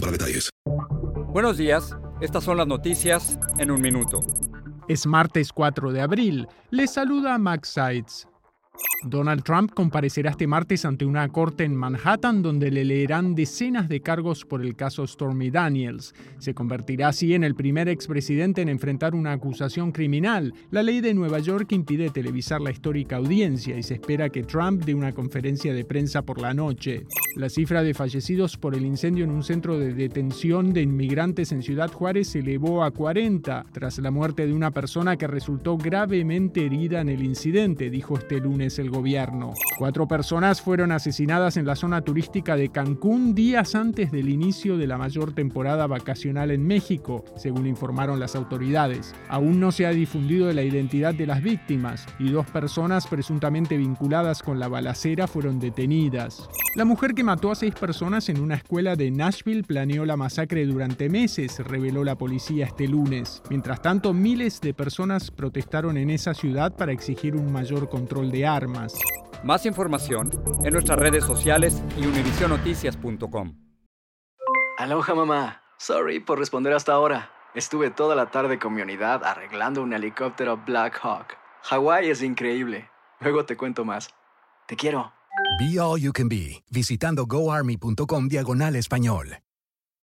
para detalles. Buenos días, estas son las noticias en un minuto. Es martes 4 de abril. Les saluda Max Sides. Donald Trump comparecerá este martes ante una corte en Manhattan donde le leerán decenas de cargos por el caso Stormy Daniels. Se convertirá así en el primer expresidente en enfrentar una acusación criminal. La ley de Nueva York impide televisar la histórica audiencia y se espera que Trump dé una conferencia de prensa por la noche. La cifra de fallecidos por el incendio en un centro de detención de inmigrantes en Ciudad Juárez se elevó a 40 tras la muerte de una persona que resultó gravemente herida en el incidente, dijo este lunes el gobierno. Cuatro personas fueron asesinadas en la zona turística de Cancún días antes del inicio de la mayor temporada vacacional en México, según informaron las autoridades. Aún no se ha difundido la identidad de las víctimas y dos personas presuntamente vinculadas con la balacera fueron detenidas. La mujer que mató a seis personas en una escuela de Nashville planeó la masacre durante meses, reveló la policía este lunes. Mientras tanto, miles de personas protestaron en esa ciudad para exigir un mayor control de armas. Más información en nuestras redes sociales y univisionoticias.com. Aloha mamá. Sorry por responder hasta ahora. Estuve toda la tarde con mi unidad arreglando un helicóptero Black Hawk. Hawái es increíble. Luego te cuento más. Te quiero. Be All You Can Be, visitando goarmy.com diagonal español.